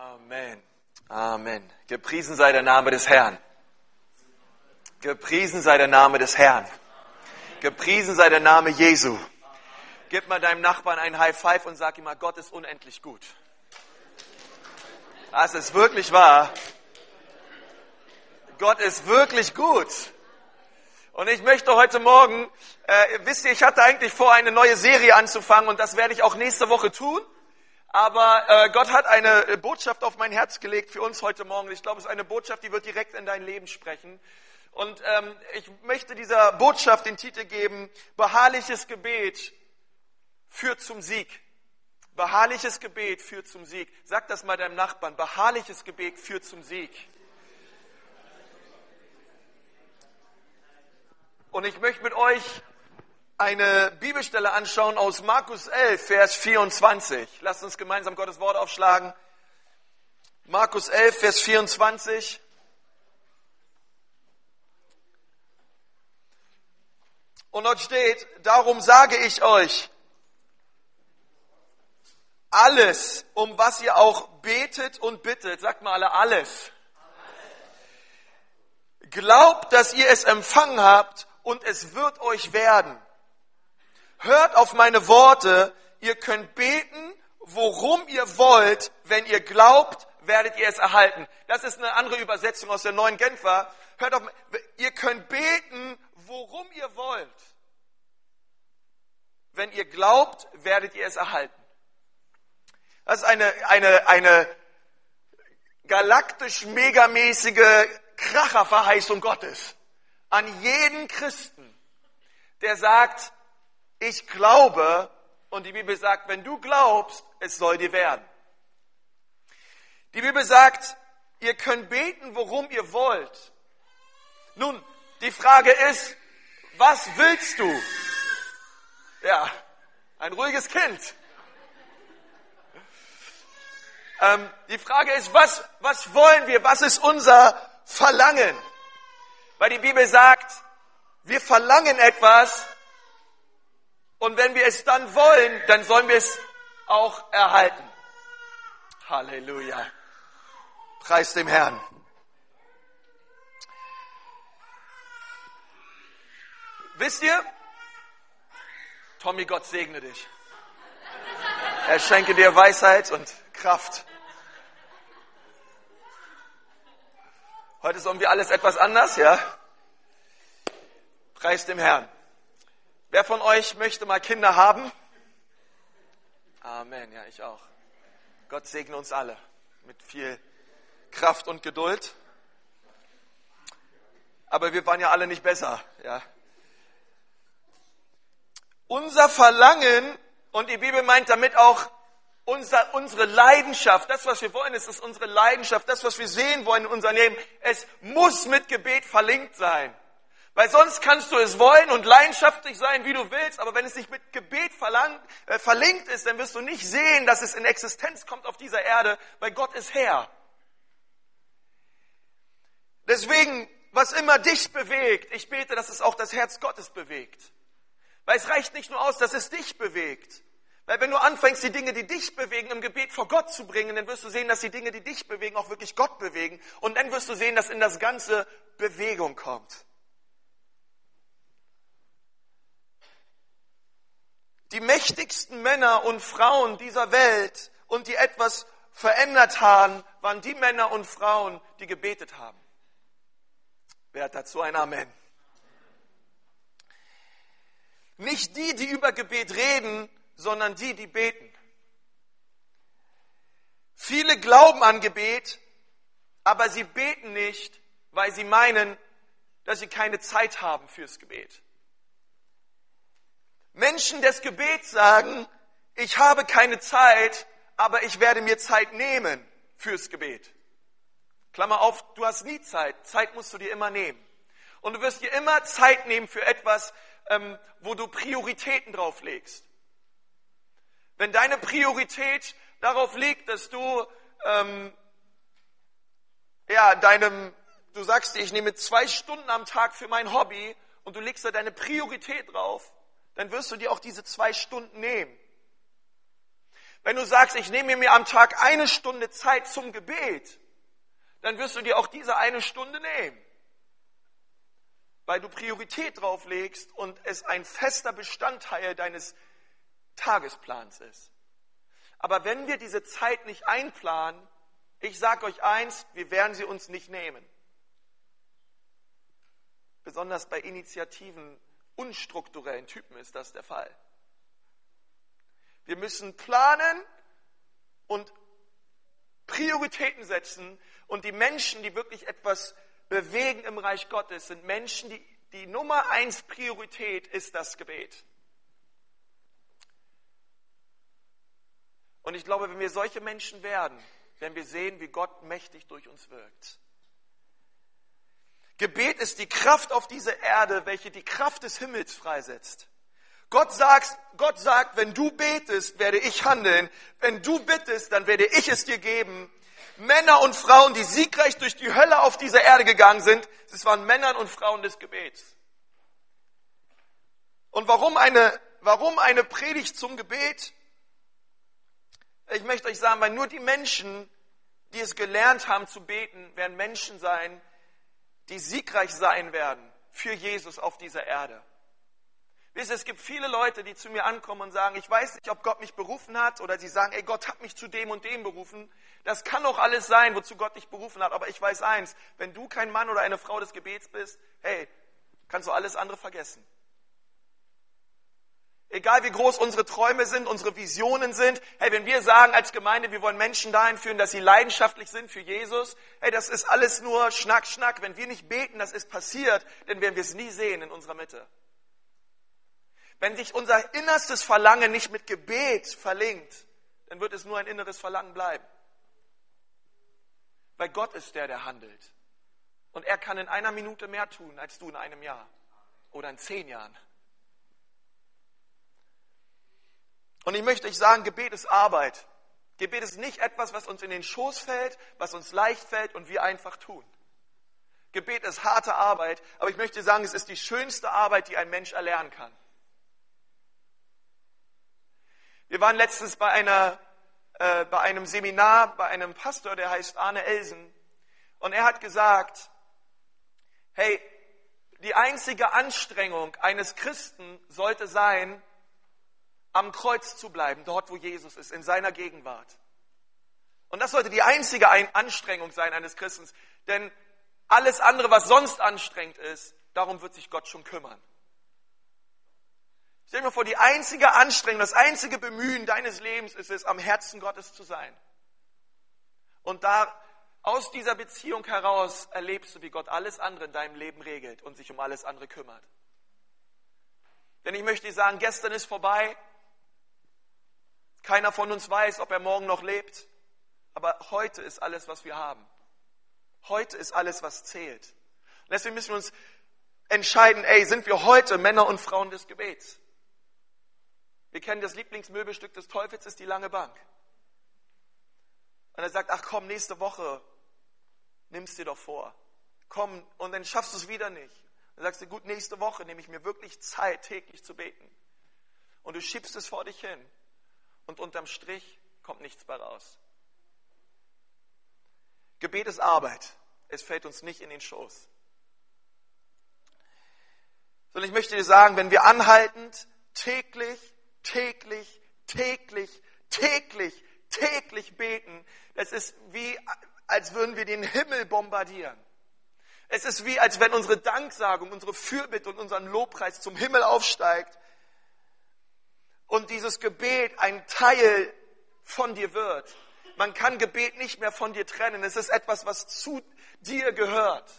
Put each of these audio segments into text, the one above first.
Amen. Amen. Gepriesen sei der Name des Herrn. Gepriesen sei der Name des Herrn. Gepriesen sei der Name Jesu. Gib mal deinem Nachbarn ein High Five und sag ihm mal, Gott ist unendlich gut. Das ist wirklich wahr. Gott ist wirklich gut. Und ich möchte heute Morgen, äh, wisst ihr, ich hatte eigentlich vor, eine neue Serie anzufangen und das werde ich auch nächste Woche tun. Aber äh, Gott hat eine äh, Botschaft auf mein Herz gelegt für uns heute Morgen. Ich glaube, es ist eine Botschaft, die wird direkt in dein Leben sprechen. Und ähm, ich möchte dieser Botschaft den Titel geben, beharrliches Gebet führt zum Sieg. Beharrliches Gebet führt zum Sieg. Sag das mal deinem Nachbarn. Beharrliches Gebet führt zum Sieg. Und ich möchte mit euch eine Bibelstelle anschauen aus Markus 11, Vers 24. Lasst uns gemeinsam Gottes Wort aufschlagen. Markus 11, Vers 24. Und dort steht, darum sage ich euch, alles, um was ihr auch betet und bittet, sagt mal alle alles. Glaubt, dass ihr es empfangen habt und es wird euch werden. Hört auf meine Worte, ihr könnt beten, worum ihr wollt, wenn ihr glaubt, werdet ihr es erhalten. Das ist eine andere Übersetzung aus der neuen Genfer. Hört auf, ihr könnt beten, worum ihr wollt. Wenn ihr glaubt, werdet ihr es erhalten. Das ist eine, eine, eine galaktisch megamäßige Kracherverheißung Gottes an jeden Christen, der sagt, ich glaube, und die Bibel sagt, wenn du glaubst, es soll dir werden. Die Bibel sagt, ihr könnt beten, worum ihr wollt. Nun, die Frage ist, was willst du? Ja, ein ruhiges Kind. Ähm, die Frage ist, was, was wollen wir? Was ist unser Verlangen? Weil die Bibel sagt, wir verlangen etwas und wenn wir es dann wollen, dann sollen wir es auch erhalten. Halleluja. Preis dem Herrn. Wisst ihr, Tommy, Gott segne dich. Er schenke dir Weisheit und Kraft. Heute ist irgendwie alles etwas anders, ja? Preis dem Herrn. Wer von euch möchte mal Kinder haben? Amen, ja, ich auch. Gott segne uns alle mit viel Kraft und Geduld. Aber wir waren ja alle nicht besser, ja? Unser Verlangen, und die Bibel meint damit auch unser, unsere Leidenschaft, das, was wir wollen, ist, ist unsere Leidenschaft, das, was wir sehen wollen in unserem Leben. Es muss mit Gebet verlinkt sein. Weil sonst kannst du es wollen und leidenschaftlich sein, wie du willst, aber wenn es nicht mit Gebet verlangt, äh, verlinkt ist, dann wirst du nicht sehen, dass es in Existenz kommt auf dieser Erde, weil Gott ist Herr. Deswegen, was immer dich bewegt, ich bete, dass es auch das Herz Gottes bewegt. Weil es reicht nicht nur aus, dass es dich bewegt. Weil wenn du anfängst, die Dinge, die dich bewegen, im Gebet vor Gott zu bringen, dann wirst du sehen, dass die Dinge, die dich bewegen, auch wirklich Gott bewegen. Und dann wirst du sehen, dass in das Ganze Bewegung kommt. Die mächtigsten Männer und Frauen dieser Welt und die etwas verändert haben, waren die Männer und Frauen, die gebetet haben. Wer hat dazu ein Amen? Nicht die, die über Gebet reden, sondern die, die beten. Viele glauben an Gebet, aber sie beten nicht, weil sie meinen, dass sie keine Zeit haben fürs Gebet. Menschen des Gebets sagen, ich habe keine Zeit, aber ich werde mir Zeit nehmen fürs Gebet. Klammer auf, du hast nie Zeit. Zeit musst du dir immer nehmen. Und du wirst dir immer Zeit nehmen für etwas, ähm, wo du Prioritäten drauf legst. Wenn deine Priorität darauf liegt, dass du ähm, ja deinem, du sagst dir, ich nehme zwei Stunden am Tag für mein Hobby und du legst da deine Priorität drauf, dann wirst du dir auch diese zwei Stunden nehmen. Wenn du sagst, ich nehme mir am Tag eine Stunde Zeit zum Gebet, dann wirst du dir auch diese eine Stunde nehmen. Weil du Priorität drauf legst und es ein fester Bestandteil deines Tagesplans ist. Aber wenn wir diese Zeit nicht einplanen, ich sage euch eins, wir werden sie uns nicht nehmen. Besonders bei Initiativen unstrukturellen Typen ist das der Fall. Wir müssen planen und Prioritäten setzen und die Menschen, die wirklich etwas bewegen im Reich Gottes, sind Menschen, die die Nummer eins Priorität ist das Gebet. Und ich glaube, wenn wir solche Menschen werden, werden wir sehen, wie Gott mächtig durch uns wirkt. Gebet ist die Kraft auf dieser Erde, welche die Kraft des Himmels freisetzt. Gott sagt, Gott sagt, wenn du betest, werde ich handeln. Wenn du bittest, dann werde ich es dir geben. Männer und Frauen, die siegreich durch die Hölle auf dieser Erde gegangen sind, es waren Männer und Frauen des Gebets. Und warum eine, warum eine Predigt zum Gebet? Ich möchte euch sagen, weil nur die Menschen, die es gelernt haben zu beten, werden Menschen sein, die siegreich sein werden für Jesus auf dieser Erde. Wisst ihr, es gibt viele Leute, die zu mir ankommen und sagen, ich weiß nicht, ob Gott mich berufen hat oder sie sagen, ey, Gott hat mich zu dem und dem berufen. Das kann auch alles sein, wozu Gott dich berufen hat. Aber ich weiß eins, wenn du kein Mann oder eine Frau des Gebets bist, hey, kannst du alles andere vergessen. Egal wie groß unsere Träume sind, unsere Visionen sind, hey, wenn wir sagen als Gemeinde, wir wollen Menschen dahin führen, dass sie leidenschaftlich sind für Jesus, hey, das ist alles nur Schnack, Schnack. Wenn wir nicht beten, dass es passiert, dann werden wir es nie sehen in unserer Mitte. Wenn sich unser innerstes Verlangen nicht mit Gebet verlinkt, dann wird es nur ein inneres Verlangen bleiben. Weil Gott ist der, der handelt. Und er kann in einer Minute mehr tun als du in einem Jahr oder in zehn Jahren. Und ich möchte euch sagen, Gebet ist Arbeit. Gebet ist nicht etwas, was uns in den Schoß fällt, was uns leicht fällt und wir einfach tun. Gebet ist harte Arbeit, aber ich möchte sagen, es ist die schönste Arbeit, die ein Mensch erlernen kann. Wir waren letztens bei, einer, äh, bei einem Seminar bei einem Pastor, der heißt Arne Elsen. Und er hat gesagt, hey, die einzige Anstrengung eines Christen sollte sein, am Kreuz zu bleiben, dort wo Jesus ist, in seiner Gegenwart. Und das sollte die einzige Anstrengung sein eines Christen, denn alles andere, was sonst anstrengend ist, darum wird sich Gott schon kümmern. Stell dir vor, die einzige Anstrengung, das einzige Bemühen deines Lebens ist es, am Herzen Gottes zu sein. Und da aus dieser Beziehung heraus erlebst du, wie Gott alles andere in deinem Leben regelt und sich um alles andere kümmert. Denn ich möchte dir sagen, gestern ist vorbei. Keiner von uns weiß, ob er morgen noch lebt. Aber heute ist alles, was wir haben. Heute ist alles, was zählt. Und deswegen müssen wir uns entscheiden, ey, sind wir heute Männer und Frauen des Gebets? Wir kennen das Lieblingsmöbelstück des Teufels, ist die lange Bank. Und er sagt, ach komm, nächste Woche, nimm's dir doch vor. Komm, und dann schaffst du es wieder nicht. Dann sagst du, gut, nächste Woche nehme ich mir wirklich Zeit, täglich zu beten. Und du schiebst es vor dich hin. Und unterm Strich kommt nichts bei raus. Gebet ist Arbeit. Es fällt uns nicht in den Schoß. Sondern ich möchte dir sagen, wenn wir anhaltend täglich täglich, täglich, täglich, täglich beten. Es ist wie, als würden wir den Himmel bombardieren. Es ist wie, als wenn unsere Danksagung, unsere Fürbitte und unseren Lobpreis zum Himmel aufsteigt und dieses Gebet ein Teil von dir wird. Man kann Gebet nicht mehr von dir trennen. Es ist etwas, was zu dir gehört.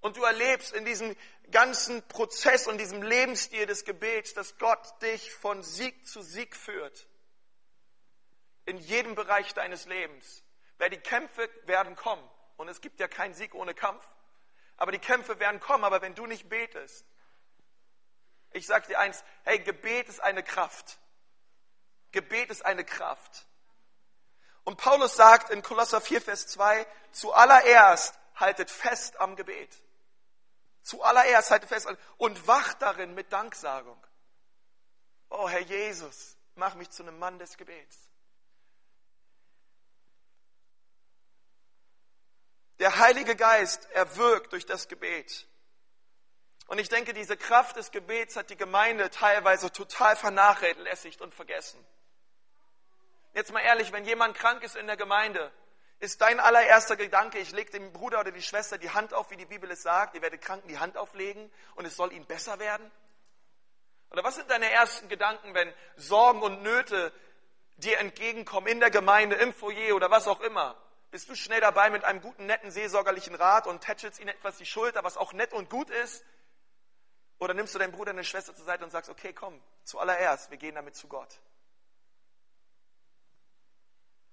Und du erlebst in diesem ganzen Prozess und diesem Lebensstil des Gebets, dass Gott dich von Sieg zu Sieg führt. In jedem Bereich deines Lebens. Weil die Kämpfe werden kommen. Und es gibt ja keinen Sieg ohne Kampf. Aber die Kämpfe werden kommen. Aber wenn du nicht betest, ich sage dir eins, hey, Gebet ist eine Kraft. Gebet ist eine Kraft. Und Paulus sagt in Kolosser 4, Vers 2, zuallererst haltet fest am Gebet. Zuallererst halte fest und wacht darin mit Danksagung. Oh Herr Jesus, mach mich zu einem Mann des Gebets. Der Heilige Geist, er wirkt durch das Gebet. Und ich denke, diese Kraft des Gebets hat die Gemeinde teilweise total vernachlässigt und vergessen. Jetzt mal ehrlich, wenn jemand krank ist in der Gemeinde, ist dein allererster Gedanke, ich lege dem Bruder oder die Schwester die Hand auf, wie die Bibel es sagt, ihr werdet Kranken die Hand auflegen und es soll ihnen besser werden? Oder was sind deine ersten Gedanken, wenn Sorgen und Nöte dir entgegenkommen in der Gemeinde, im Foyer oder was auch immer? Bist du schnell dabei mit einem guten, netten, seelsorgerlichen Rat und tätschelst ihnen etwas die Schulter, was auch nett und gut ist? Oder nimmst du deinen Bruder, deine Schwester zur Seite und sagst, okay, komm, zuallererst, wir gehen damit zu Gott.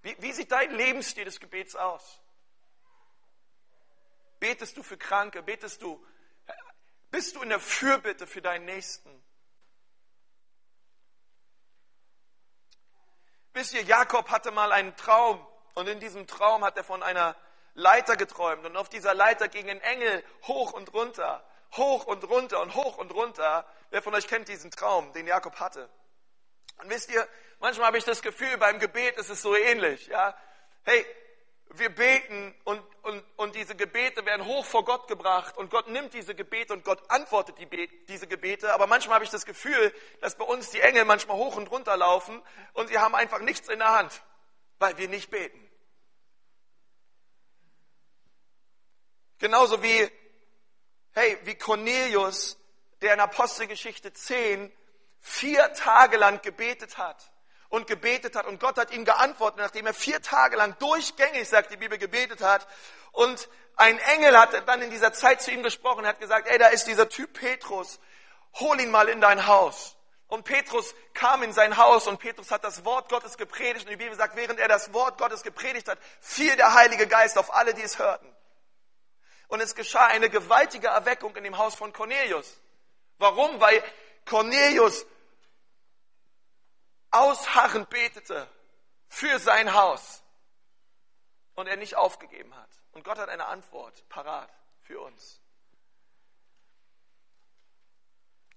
Wie, wie sieht dein Lebensstil des Gebets aus? Betest du für Kranke? Betest du, bist du in der Fürbitte für deinen Nächsten? Wisst ihr, Jakob hatte mal einen Traum und in diesem Traum hat er von einer Leiter geträumt und auf dieser Leiter gingen Engel hoch und runter, hoch und runter und hoch und runter. Wer von euch kennt diesen Traum, den Jakob hatte? Und wisst ihr, manchmal habe ich das Gefühl, beim Gebet ist es so ähnlich. Ja? Hey, wir beten und, und, und diese Gebete werden hoch vor Gott gebracht und Gott nimmt diese Gebete und Gott antwortet die, diese Gebete. Aber manchmal habe ich das Gefühl, dass bei uns die Engel manchmal hoch und runter laufen und sie haben einfach nichts in der Hand, weil wir nicht beten. Genauso wie, hey, wie Cornelius, der in Apostelgeschichte 10 vier Tage lang gebetet hat und gebetet hat und Gott hat ihm geantwortet, nachdem er vier Tage lang durchgängig, sagt die Bibel, gebetet hat und ein Engel hat dann in dieser Zeit zu ihm gesprochen, hat gesagt, ey, da ist dieser Typ Petrus, hol ihn mal in dein Haus. Und Petrus kam in sein Haus und Petrus hat das Wort Gottes gepredigt und die Bibel sagt, während er das Wort Gottes gepredigt hat, fiel der Heilige Geist auf alle, die es hörten. Und es geschah eine gewaltige Erweckung in dem Haus von Cornelius. Warum? Weil Cornelius ausharrend betete für sein Haus und er nicht aufgegeben hat. Und Gott hat eine Antwort parat für uns.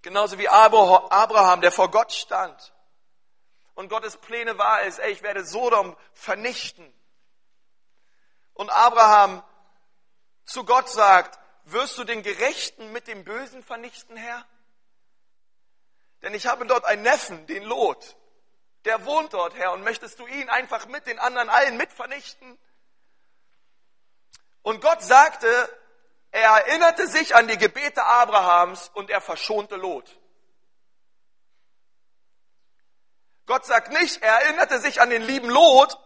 Genauso wie Abraham, der vor Gott stand und Gottes Pläne war es, ey, ich werde Sodom vernichten. Und Abraham zu Gott sagt, wirst du den Gerechten mit dem Bösen vernichten, Herr? Denn ich habe dort einen Neffen, den Lot, der wohnt dort, Herr, und möchtest du ihn einfach mit den anderen allen mit vernichten? Und Gott sagte, er erinnerte sich an die Gebete Abrahams und er verschonte Lot. Gott sagt nicht, er erinnerte sich an den lieben Lot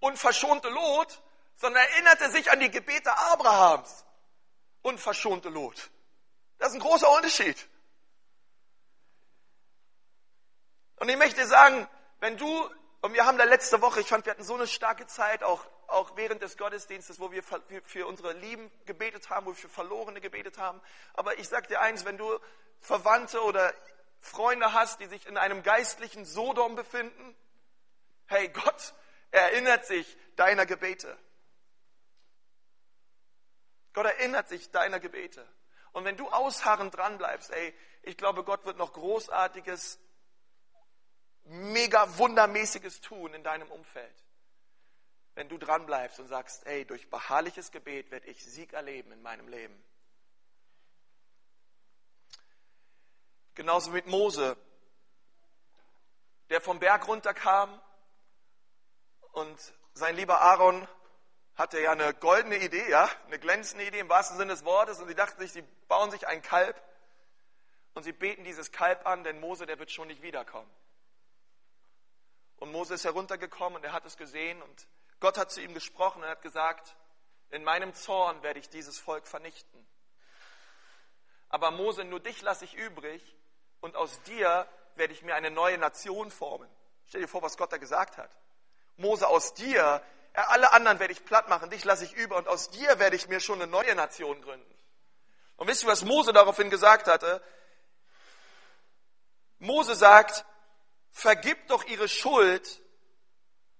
und verschonte Lot, sondern erinnerte sich an die Gebete Abrahams und verschonte Lot. Das ist ein großer Unterschied. Und ich möchte sagen, wenn du, und wir haben da letzte Woche, ich fand, wir hatten so eine starke Zeit, auch, auch während des Gottesdienstes, wo wir für unsere Lieben gebetet haben, wo wir für Verlorene gebetet haben. Aber ich sag dir eins, wenn du Verwandte oder Freunde hast, die sich in einem geistlichen Sodom befinden, hey, Gott erinnert sich deiner Gebete. Gott erinnert sich deiner Gebete. Und wenn du ausharrend dran bleibst, ey, ich glaube, Gott wird noch Großartiges mega wundermäßiges tun in deinem Umfeld. Wenn du dran bleibst und sagst, ey, durch beharrliches Gebet werde ich Sieg erleben in meinem Leben. Genauso mit Mose, der vom Berg runterkam und sein lieber Aaron hatte ja eine goldene Idee, ja, eine glänzende Idee im wahrsten Sinne des Wortes und sie dachten sich, sie bauen sich ein Kalb und sie beten dieses Kalb an, denn Mose, der wird schon nicht wiederkommen. Und Mose ist heruntergekommen und er hat es gesehen und Gott hat zu ihm gesprochen und hat gesagt, in meinem Zorn werde ich dieses Volk vernichten. Aber Mose, nur dich lasse ich übrig und aus dir werde ich mir eine neue Nation formen. Stell dir vor, was Gott da gesagt hat. Mose, aus dir, alle anderen werde ich platt machen, dich lasse ich über und aus dir werde ich mir schon eine neue Nation gründen. Und wisst ihr, was Mose daraufhin gesagt hatte? Mose sagt, vergib doch ihre Schuld,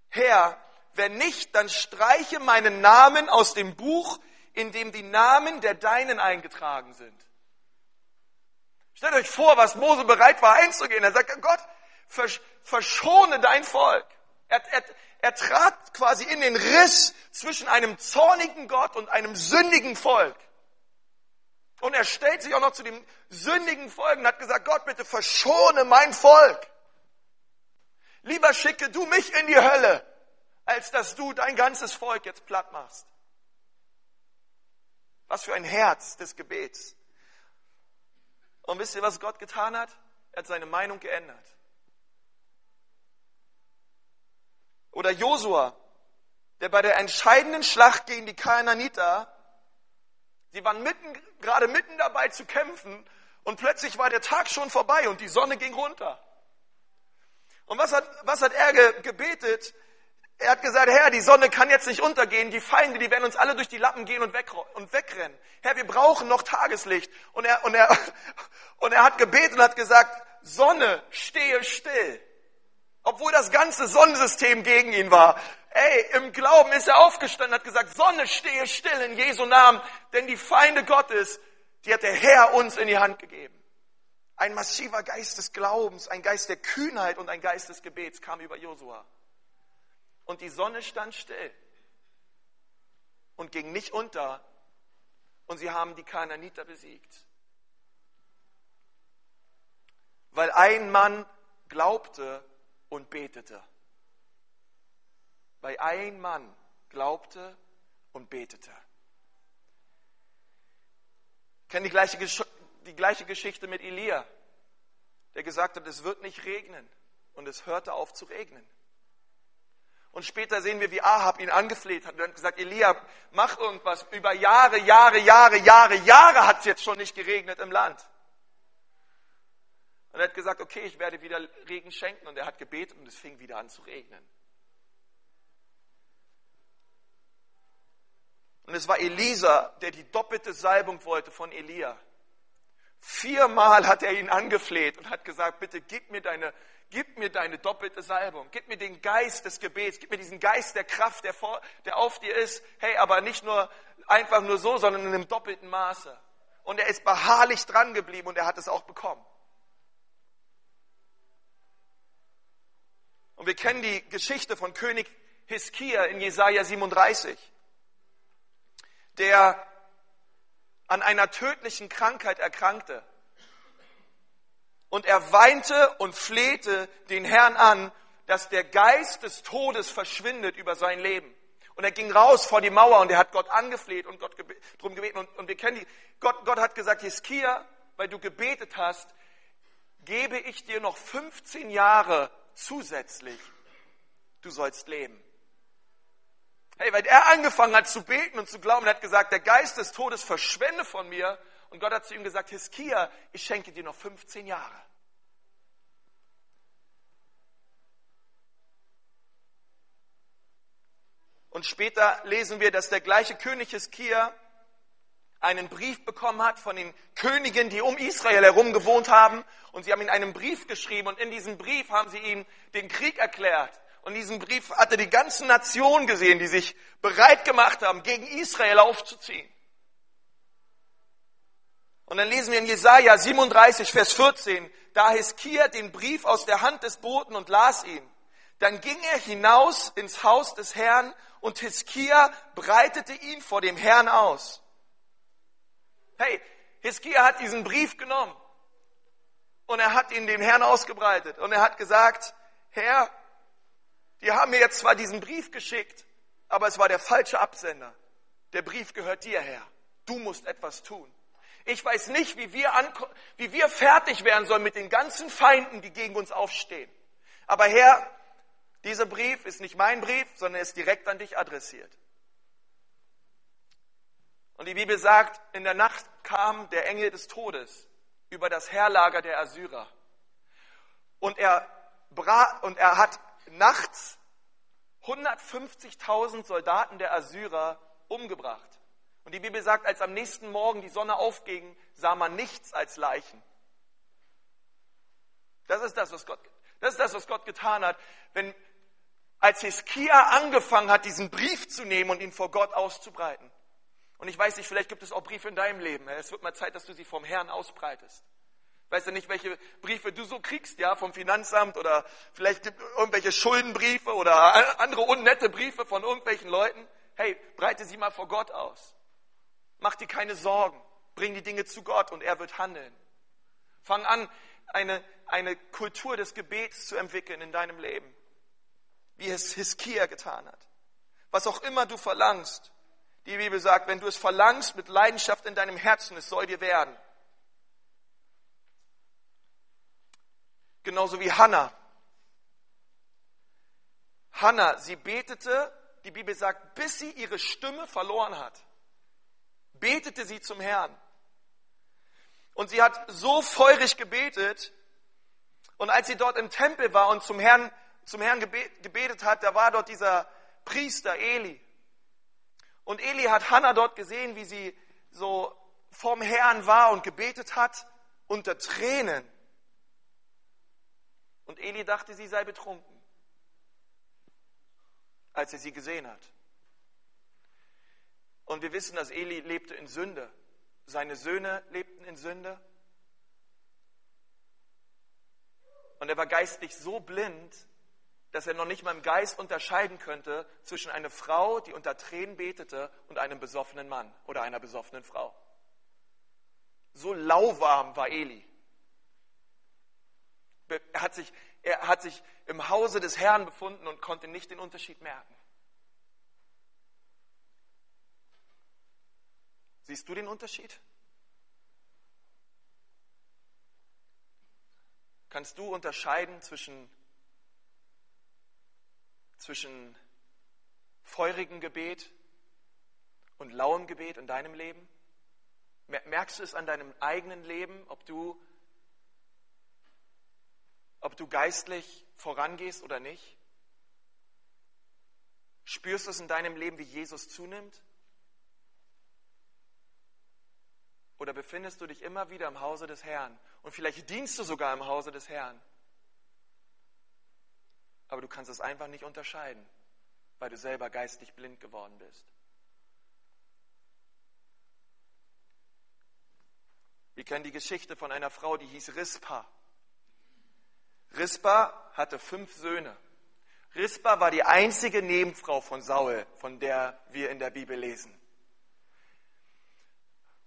Herr, wenn nicht, dann streiche meinen Namen aus dem Buch, in dem die Namen der Deinen eingetragen sind. Stellt euch vor, was Mose bereit war einzugehen. Er sagt, Gott, verschone dein Volk. Er, er, er trat quasi in den Riss zwischen einem zornigen Gott und einem sündigen Volk. Und er stellt sich auch noch zu dem sündigen Volk und hat gesagt, Gott, bitte verschone mein Volk. Lieber schicke du mich in die Hölle, als dass du dein ganzes Volk jetzt platt machst. Was für ein Herz des Gebets. Und wisst ihr, was Gott getan hat? Er hat seine Meinung geändert. Oder Josua, der bei der entscheidenden Schlacht gegen die Kanaaniter, sie waren mitten, gerade mitten dabei zu kämpfen und plötzlich war der Tag schon vorbei und die Sonne ging runter. Und was hat, was hat er gebetet? Er hat gesagt, Herr, die Sonne kann jetzt nicht untergehen, die Feinde, die werden uns alle durch die Lappen gehen und, weg, und wegrennen. Herr, wir brauchen noch Tageslicht. Und er, und, er, und er hat gebetet und hat gesagt, Sonne, stehe still. Obwohl das ganze Sonnensystem gegen ihn war. Ey, im Glauben ist er aufgestanden hat gesagt, Sonne, stehe still in Jesu Namen, denn die Feinde Gottes, die hat der Herr uns in die Hand gegeben. Ein massiver Geist des Glaubens, ein Geist der Kühnheit und ein Geist des Gebets kam über Josua. Und die Sonne stand still und ging nicht unter und sie haben die Kananiter besiegt. Weil ein Mann glaubte und betete. Weil ein Mann glaubte und betete. Kennen die gleiche, die gleiche Geschichte mit Elia, der gesagt hat, es wird nicht regnen. Und es hörte auf zu regnen. Und später sehen wir, wie Ahab ihn angefleht hat und hat gesagt, Elia, mach irgendwas. Über Jahre, Jahre, Jahre, Jahre, Jahre hat es jetzt schon nicht geregnet im Land. Und er hat gesagt, okay, ich werde wieder Regen schenken. Und er hat gebetet und es fing wieder an zu regnen. Und es war Elisa, der die doppelte Salbung wollte von Elia. Viermal hat er ihn angefleht und hat gesagt, bitte gib mir deine, gib mir deine doppelte Salbung, gib mir den Geist des Gebets, gib mir diesen Geist der Kraft, der, vor, der auf dir ist. Hey, aber nicht nur einfach nur so, sondern in einem doppelten Maße. Und er ist beharrlich dran geblieben und er hat es auch bekommen. Und wir kennen die Geschichte von König Hiskia in Jesaja 37, der an einer tödlichen Krankheit erkrankte. Und er weinte und flehte den Herrn an, dass der Geist des Todes verschwindet über sein Leben. Und er ging raus vor die Mauer und er hat Gott angefleht und Gott darum gebeten. Und, und wir kennen die, Gott, Gott hat gesagt, Hiskia, weil du gebetet hast, gebe ich dir noch 15 Jahre zusätzlich, du sollst leben. Hey, weil er angefangen hat zu beten und zu glauben, er hat gesagt, der Geist des Todes verschwende von mir. Und Gott hat zu ihm gesagt, Hiskia, ich schenke dir noch 15 Jahre. Und später lesen wir, dass der gleiche König Hiskia einen Brief bekommen hat von den Königen, die um Israel herum gewohnt haben. Und sie haben ihm einen Brief geschrieben und in diesem Brief haben sie ihm den Krieg erklärt. Und diesen Brief hatte die ganze Nation gesehen, die sich bereit gemacht haben, gegen Israel aufzuziehen. Und dann lesen wir in Jesaja 37, Vers 14, da Hiskia den Brief aus der Hand des Boten und las ihn. Dann ging er hinaus ins Haus des Herrn und Hiskia breitete ihn vor dem Herrn aus. Hey, Hiskia hat diesen Brief genommen und er hat ihn dem Herrn ausgebreitet und er hat gesagt, Herr, die haben mir jetzt zwar diesen Brief geschickt, aber es war der falsche Absender. Der Brief gehört dir, Herr. Du musst etwas tun. Ich weiß nicht, wie wir, wie wir fertig werden sollen mit den ganzen Feinden, die gegen uns aufstehen. Aber Herr, dieser Brief ist nicht mein Brief, sondern er ist direkt an dich adressiert. Und die Bibel sagt, in der Nacht kam der Engel des Todes über das Herrlager der Assyrer. Und er, und er hat nachts 150.000 Soldaten der Assyrer umgebracht. Und die Bibel sagt, als am nächsten Morgen die Sonne aufging, sah man nichts als Leichen. Das ist das, was Gott, das ist das, was Gott getan hat. Wenn, als Hiskia angefangen hat, diesen Brief zu nehmen und ihn vor Gott auszubreiten. Und ich weiß nicht, vielleicht gibt es auch Briefe in deinem Leben. Es wird mal Zeit, dass du sie vom Herrn ausbreitest. Weißt du nicht, welche Briefe du so kriegst, ja, vom Finanzamt oder vielleicht irgendwelche Schuldenbriefe oder andere unnette Briefe von irgendwelchen Leuten? Hey, breite sie mal vor Gott aus. Mach dir keine Sorgen. Bring die Dinge zu Gott und er wird handeln. Fang an, eine, eine Kultur des Gebets zu entwickeln in deinem Leben, wie es Hiskia getan hat. Was auch immer du verlangst, die Bibel sagt, wenn du es verlangst mit Leidenschaft in deinem Herzen, es soll dir werden. Genauso wie Hannah. Hannah, sie betete, die Bibel sagt, bis sie ihre Stimme verloren hat, betete sie zum Herrn. Und sie hat so feurig gebetet. Und als sie dort im Tempel war und zum Herrn, zum Herrn gebetet hat, da war dort dieser Priester Eli. Und Eli hat Hannah dort gesehen, wie sie so vom Herrn war und gebetet hat unter Tränen. Und Eli dachte, sie sei betrunken, als er sie gesehen hat. Und wir wissen, dass Eli lebte in Sünde. Seine Söhne lebten in Sünde. Und er war geistlich so blind, dass er noch nicht mal im Geist unterscheiden könnte zwischen einer Frau, die unter Tränen betete, und einem besoffenen Mann oder einer besoffenen Frau. So lauwarm war Eli. Er hat, sich, er hat sich im Hause des Herrn befunden und konnte nicht den Unterschied merken. Siehst du den Unterschied? Kannst du unterscheiden zwischen, zwischen feurigem Gebet und lauem Gebet in deinem Leben? Merkst du es an deinem eigenen Leben, ob du ob du geistlich vorangehst oder nicht? Spürst du es in deinem Leben, wie Jesus zunimmt? Oder befindest du dich immer wieder im Hause des Herrn? Und vielleicht dienst du sogar im Hause des Herrn. Aber du kannst es einfach nicht unterscheiden, weil du selber geistlich blind geworden bist. Wir kennen die Geschichte von einer Frau, die hieß Rispa. Rispa hatte fünf Söhne. Rispa war die einzige Nebenfrau von Saul, von der wir in der Bibel lesen.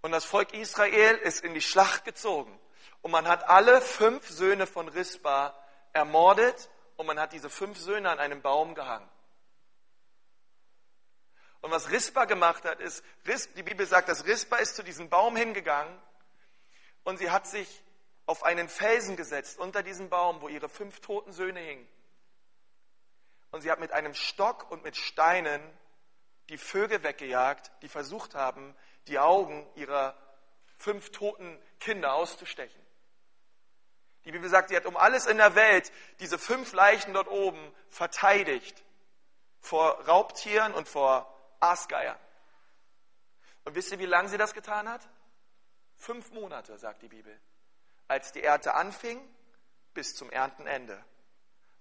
Und das Volk Israel ist in die Schlacht gezogen. Und man hat alle fünf Söhne von Rispa ermordet und man hat diese fünf Söhne an einem Baum gehangen. Und was Rispa gemacht hat, ist, die Bibel sagt, dass Rispa ist zu diesem Baum hingegangen und sie hat sich auf einen Felsen gesetzt unter diesem Baum, wo ihre fünf toten Söhne hingen. Und sie hat mit einem Stock und mit Steinen die Vögel weggejagt, die versucht haben, die Augen ihrer fünf toten Kinder auszustechen. Die Bibel sagt, sie hat um alles in der Welt diese fünf Leichen dort oben verteidigt vor Raubtieren und vor Aasgeiern. Und wisst ihr, wie lange sie das getan hat? Fünf Monate, sagt die Bibel als die Ernte anfing bis zum Erntenende,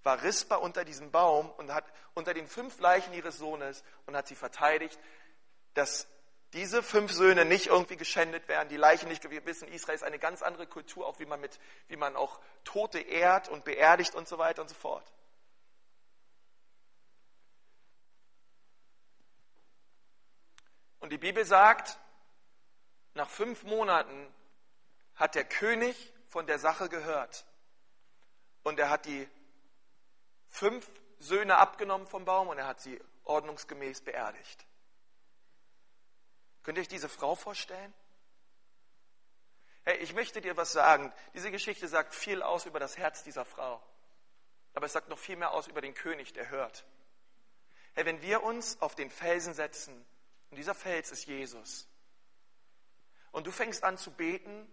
war Rispa unter diesem Baum und hat unter den fünf Leichen ihres Sohnes und hat sie verteidigt, dass diese fünf Söhne nicht irgendwie geschändet werden, die Leichen nicht, wir wissen, Israel ist eine ganz andere Kultur, auch wie man mit, wie man auch Tote ehrt und beerdigt und so weiter und so fort. Und die Bibel sagt, nach fünf Monaten hat der König von der Sache gehört. Und er hat die fünf Söhne abgenommen vom Baum und er hat sie ordnungsgemäß beerdigt. Könnt ihr euch diese Frau vorstellen? Hey, ich möchte dir was sagen. Diese Geschichte sagt viel aus über das Herz dieser Frau. Aber es sagt noch viel mehr aus über den König, der hört. Hey, wenn wir uns auf den Felsen setzen, und dieser Fels ist Jesus, und du fängst an zu beten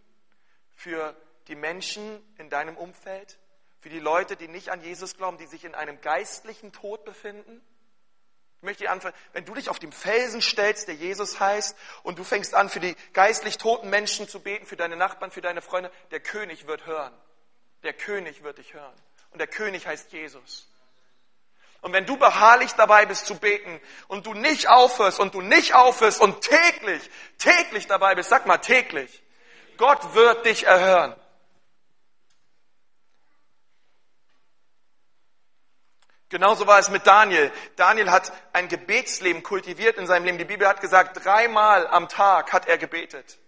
für die Menschen in deinem Umfeld, für die Leute, die nicht an Jesus glauben, die sich in einem geistlichen Tod befinden? Ich möchte dir anfangen, wenn du dich auf dem Felsen stellst, der Jesus heißt, und du fängst an, für die geistlich toten Menschen zu beten, für deine Nachbarn, für deine Freunde, der König wird hören. Der König wird dich hören. Und der König heißt Jesus. Und wenn du beharrlich dabei bist zu beten und du nicht aufhörst und du nicht aufhörst und täglich, täglich dabei bist, sag mal täglich, Gott wird dich erhören. Genauso war es mit Daniel. Daniel hat ein Gebetsleben kultiviert in seinem Leben. Die Bibel hat gesagt, dreimal am Tag hat er gebetet.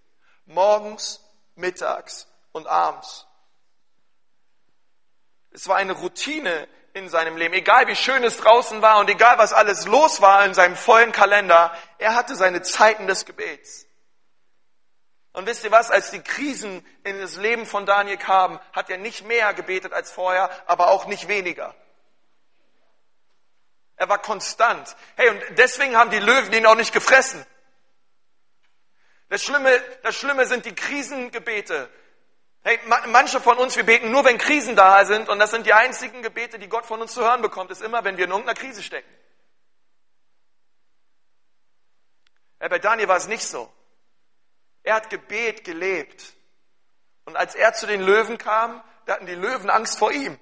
Morgens, mittags und abends. Es war eine Routine in seinem Leben. Egal wie schön es draußen war und egal was alles los war in seinem vollen Kalender, er hatte seine Zeiten des Gebets. Und wisst ihr was, als die Krisen in das Leben von Daniel kamen, hat er nicht mehr gebetet als vorher, aber auch nicht weniger. Er war konstant. Hey, und deswegen haben die Löwen ihn auch nicht gefressen. Das Schlimme, das Schlimme sind die Krisengebete. Hey, manche von uns, wir beten nur, wenn Krisen da sind, und das sind die einzigen Gebete, die Gott von uns zu hören bekommt, ist immer, wenn wir in irgendeiner Krise stecken. Hey, bei Daniel war es nicht so. Er hat Gebet gelebt. Und als er zu den Löwen kam, da hatten die Löwen Angst vor ihm.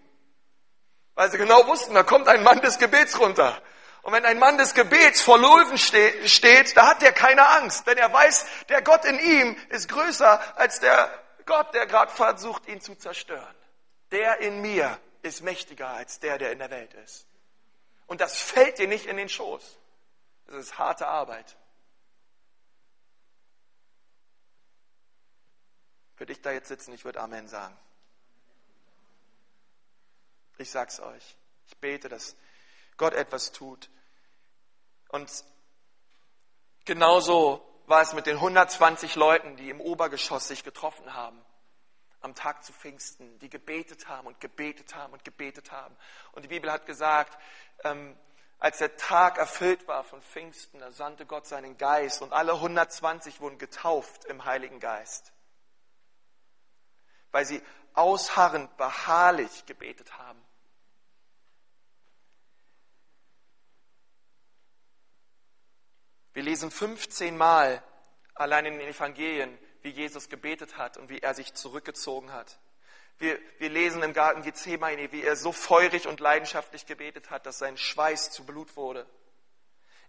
Weil sie genau wussten, da kommt ein Mann des Gebets runter. Und wenn ein Mann des Gebets vor Löwen steht, da hat er keine Angst, denn er weiß, der Gott in ihm ist größer als der Gott, der gerade versucht, ihn zu zerstören. Der in mir ist mächtiger als der, der in der Welt ist. Und das fällt dir nicht in den Schoß. Das ist harte Arbeit. Für dich da jetzt sitzen, ich würde Amen sagen. Ich sag's euch. Ich bete, dass Gott etwas tut. Und genauso war es mit den 120 Leuten, die im Obergeschoss sich getroffen haben am Tag zu Pfingsten, die gebetet haben und gebetet haben und gebetet haben. Und die Bibel hat gesagt, ähm, als der Tag erfüllt war von Pfingsten, da sandte Gott seinen Geist und alle 120 wurden getauft im Heiligen Geist, weil sie ausharrend, beharrlich gebetet haben. Wir lesen 15 Mal allein in den Evangelien, wie Jesus gebetet hat und wie er sich zurückgezogen hat. Wir, wir lesen im Garten Gethsemane, wie er so feurig und leidenschaftlich gebetet hat, dass sein Schweiß zu Blut wurde.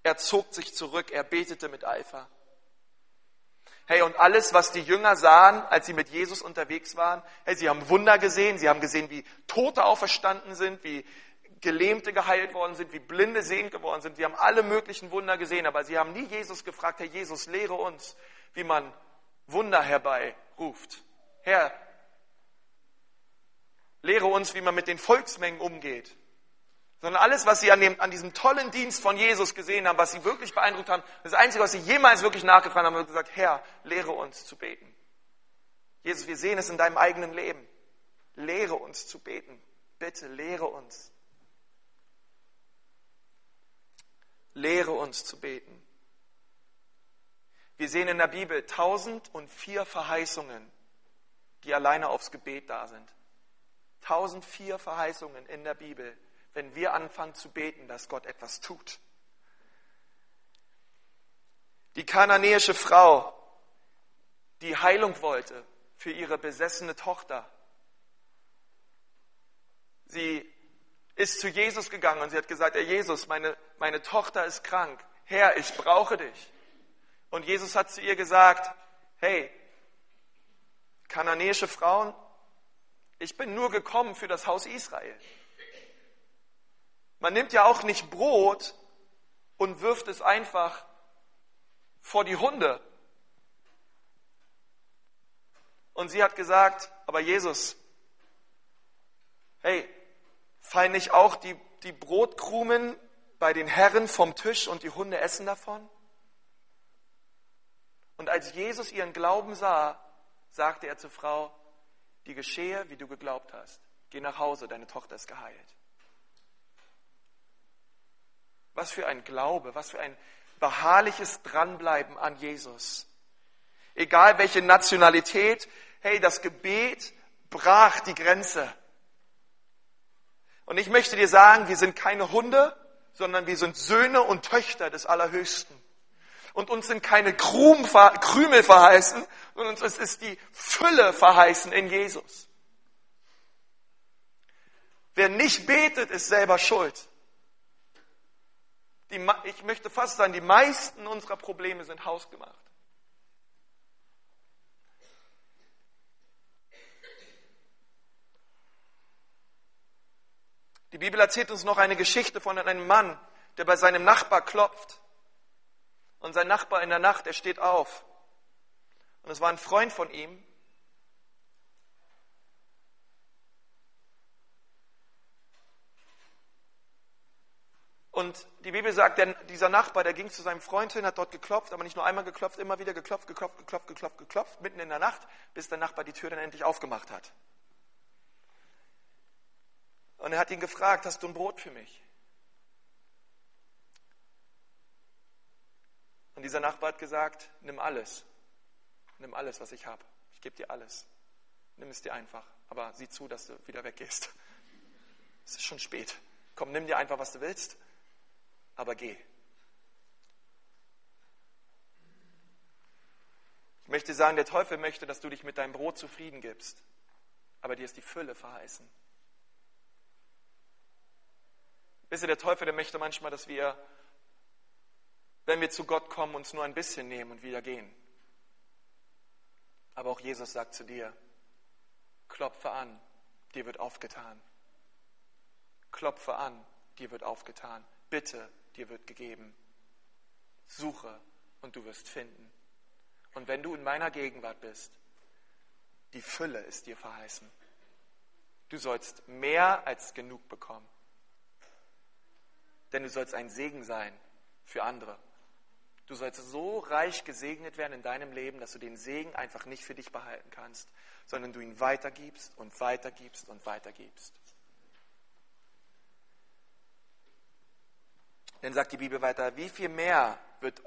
Er zog sich zurück, er betete mit Eifer. Hey, und alles, was die Jünger sahen, als sie mit Jesus unterwegs waren, hey, sie haben Wunder gesehen, sie haben gesehen, wie Tote auferstanden sind, wie Gelähmte geheilt worden sind, wie Blinde sehend geworden sind. Sie haben alle möglichen Wunder gesehen, aber sie haben nie Jesus gefragt, Herr Jesus, lehre uns, wie man Wunder herbeiruft. Herr, lehre uns, wie man mit den Volksmengen umgeht. Sondern alles, was sie an, dem, an diesem tollen Dienst von Jesus gesehen haben, was sie wirklich beeindruckt haben, das Einzige, was sie jemals wirklich nachgefragt haben, haben gesagt, Herr, lehre uns zu beten. Jesus, wir sehen es in deinem eigenen Leben. Lehre uns zu beten. Bitte lehre uns. Lehre uns zu beten. Wir sehen in der Bibel 1004 Verheißungen, die alleine aufs Gebet da sind. 1004 Verheißungen in der Bibel, wenn wir anfangen zu beten, dass Gott etwas tut. Die kananäische Frau, die Heilung wollte für ihre besessene Tochter. Sie ist zu Jesus gegangen und sie hat gesagt, Herr Jesus, meine, meine Tochter ist krank. Herr, ich brauche dich. Und Jesus hat zu ihr gesagt, hey, kananäische Frauen, ich bin nur gekommen für das Haus Israel. Man nimmt ja auch nicht Brot und wirft es einfach vor die Hunde. Und sie hat gesagt, aber Jesus, hey, Fallen nicht auch die, die Brotkrumen bei den Herren vom Tisch und die Hunde essen davon? Und als Jesus ihren Glauben sah, sagte er zur Frau, die geschehe, wie du geglaubt hast. Geh nach Hause, deine Tochter ist geheilt. Was für ein Glaube, was für ein beharrliches Dranbleiben an Jesus. Egal welche Nationalität, hey, das Gebet brach die Grenze. Und ich möchte dir sagen, wir sind keine Hunde, sondern wir sind Söhne und Töchter des Allerhöchsten. Und uns sind keine Krümel verheißen, sondern uns ist die Fülle verheißen in Jesus. Wer nicht betet, ist selber schuld. Die, ich möchte fast sagen, die meisten unserer Probleme sind hausgemacht. Die Bibel erzählt uns noch eine Geschichte von einem Mann, der bei seinem Nachbar klopft. Und sein Nachbar in der Nacht, er steht auf. Und es war ein Freund von ihm. Und die Bibel sagt, denn dieser Nachbar, der ging zu seinem Freund hin, hat dort geklopft, aber nicht nur einmal geklopft, immer wieder geklopft, geklopft, geklopft, geklopft, geklopft, mitten in der Nacht, bis der Nachbar die Tür dann endlich aufgemacht hat. Und er hat ihn gefragt, hast du ein Brot für mich? Und dieser Nachbar hat gesagt, nimm alles. Nimm alles, was ich habe. Ich gebe dir alles. Nimm es dir einfach. Aber sieh zu, dass du wieder weggehst. Es ist schon spät. Komm, nimm dir einfach, was du willst, aber geh. Ich möchte sagen, der Teufel möchte, dass du dich mit deinem Brot zufrieden gibst. Aber dir ist die Fülle verheißen. Wisst ihr, der Teufel, der möchte manchmal, dass wir wenn wir zu Gott kommen, uns nur ein bisschen nehmen und wieder gehen. Aber auch Jesus sagt zu dir, klopfe an, dir wird aufgetan. Klopfe an, dir wird aufgetan. Bitte, dir wird gegeben. Suche und du wirst finden. Und wenn du in meiner Gegenwart bist, die Fülle ist dir verheißen. Du sollst mehr als genug bekommen. Denn du sollst ein Segen sein für andere. Du sollst so reich gesegnet werden in deinem Leben, dass du den Segen einfach nicht für dich behalten kannst, sondern du ihn weitergibst und weitergibst und weitergibst. Dann sagt die Bibel weiter, wie viel mehr wird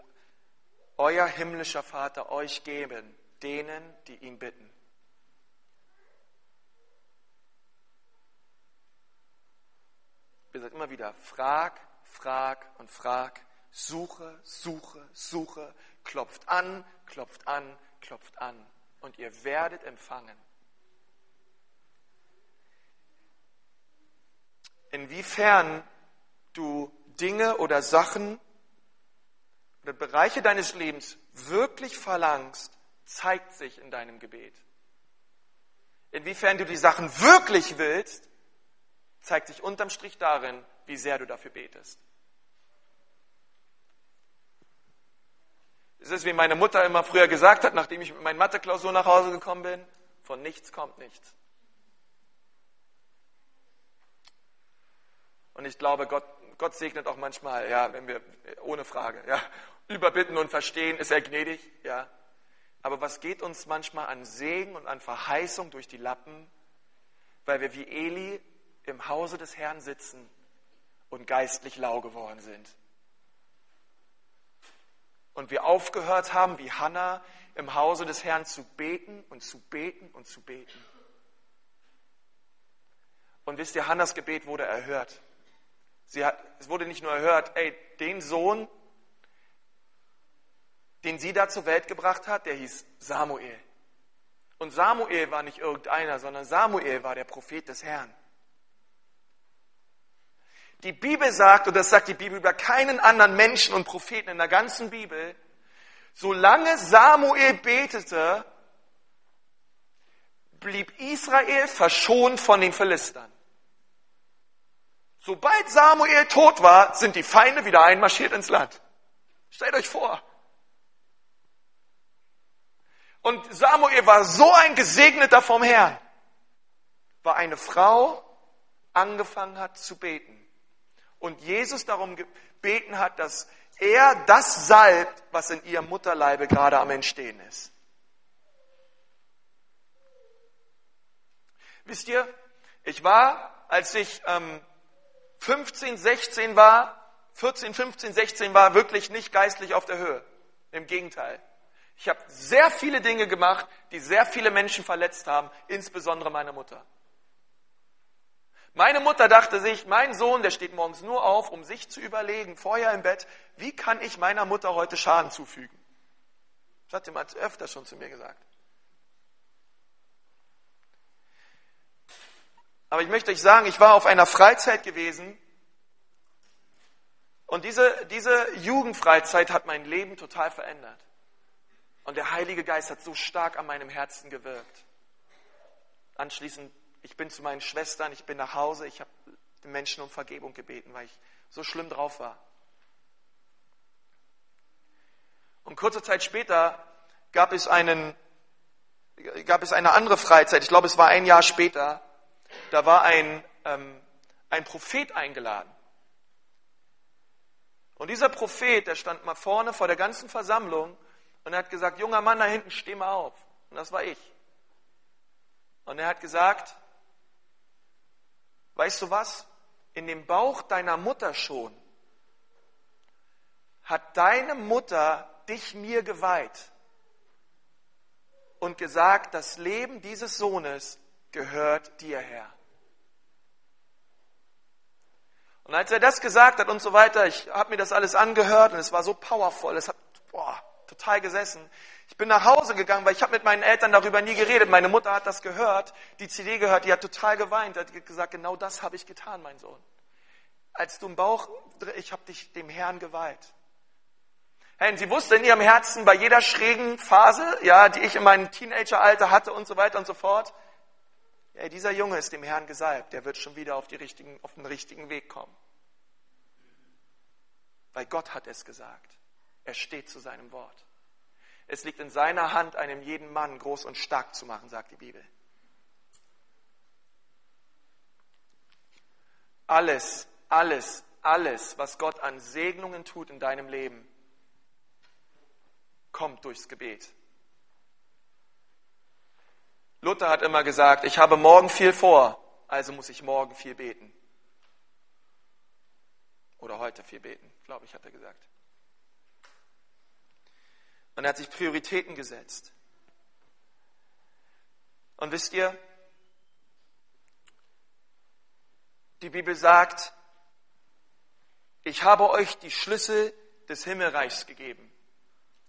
euer himmlischer Vater euch geben, denen, die ihn bitten. Wir sagen immer wieder, frag, frag und frag Suche, suche, suche, klopft an, klopft an, klopft an und ihr werdet empfangen. Inwiefern du Dinge oder Sachen oder Bereiche deines Lebens wirklich verlangst, zeigt sich in deinem Gebet. Inwiefern du die Sachen wirklich willst, zeigt sich unterm Strich darin, wie sehr du dafür betest. Es ist, wie meine Mutter immer früher gesagt hat, nachdem ich mit meinen Mathe-Klausur nach Hause gekommen bin, von nichts kommt nichts. Und ich glaube, Gott, Gott segnet auch manchmal, ja, wenn wir, ohne Frage, ja, überbitten und verstehen, ist er gnädig, ja. Aber was geht uns manchmal an Segen und an Verheißung durch die Lappen, weil wir wie Eli im Hause des Herrn sitzen und geistlich lau geworden sind? Und wir aufgehört haben, wie Hannah im Hause des Herrn zu beten und zu beten und zu beten. Und wisst ihr, Hannas Gebet wurde erhört. Sie hat, es wurde nicht nur erhört, ey, den Sohn, den sie da zur Welt gebracht hat, der hieß Samuel. Und Samuel war nicht irgendeiner, sondern Samuel war der Prophet des Herrn. Die Bibel sagt, und das sagt die Bibel über keinen anderen Menschen und Propheten in der ganzen Bibel, solange Samuel betete, blieb Israel verschont von den Philistern. Sobald Samuel tot war, sind die Feinde wieder einmarschiert ins Land. Stellt euch vor. Und Samuel war so ein Gesegneter vom Herrn, war eine Frau angefangen hat zu beten und Jesus darum gebeten hat, dass er das salbt, was in ihrem Mutterleibe gerade am Entstehen ist. Wisst ihr, ich war, als ich ähm, 15, 16 war, 14, 15, 16 war, wirklich nicht geistlich auf der Höhe. Im Gegenteil. Ich habe sehr viele Dinge gemacht, die sehr viele Menschen verletzt haben, insbesondere meine Mutter. Meine Mutter dachte sich, mein Sohn, der steht morgens nur auf, um sich zu überlegen, vorher im Bett, wie kann ich meiner Mutter heute Schaden zufügen? Das hat jemand öfter schon zu mir gesagt. Aber ich möchte euch sagen, ich war auf einer Freizeit gewesen und diese, diese Jugendfreizeit hat mein Leben total verändert. Und der Heilige Geist hat so stark an meinem Herzen gewirkt. Anschließend ich bin zu meinen Schwestern, ich bin nach Hause, ich habe den Menschen um Vergebung gebeten, weil ich so schlimm drauf war. Und kurze Zeit später gab es einen, gab es eine andere Freizeit. Ich glaube, es war ein Jahr später. Da war ein, ähm, ein Prophet eingeladen. Und dieser Prophet, der stand mal vorne vor der ganzen Versammlung und er hat gesagt, junger Mann da hinten, steh mal auf. Und das war ich. Und er hat gesagt, weißt du was? In dem Bauch deiner Mutter schon hat deine Mutter dich mir geweiht und gesagt, das Leben dieses Sohnes gehört dir, Herr. Und als er das gesagt hat und so weiter, ich habe mir das alles angehört und es war so powerful, es hat boah, total gesessen. Ich bin nach Hause gegangen, weil ich habe mit meinen Eltern darüber nie geredet. Meine Mutter hat das gehört, die CD gehört, die hat total geweint, hat gesagt, genau das habe ich getan, mein Sohn. Als du im Bauch, ich habe dich dem Herrn geweiht. Hey, sie wusste in ihrem Herzen bei jeder schrägen Phase, ja, die ich in meinem Teenageralter hatte und so weiter und so fort, ja, dieser Junge ist dem Herrn gesalbt, der wird schon wieder auf, die richtigen, auf den richtigen Weg kommen. Weil Gott hat es gesagt. Er steht zu seinem Wort. Es liegt in seiner Hand, einem jeden Mann groß und stark zu machen, sagt die Bibel. Alles, alles, alles, was Gott an Segnungen tut in deinem Leben, kommt durchs Gebet. Luther hat immer gesagt, ich habe morgen viel vor, also muss ich morgen viel beten. Oder heute viel beten, glaube ich, hat er gesagt. Und er hat sich Prioritäten gesetzt. Und wisst ihr, die Bibel sagt, ich habe euch die Schlüssel des Himmelreichs gegeben.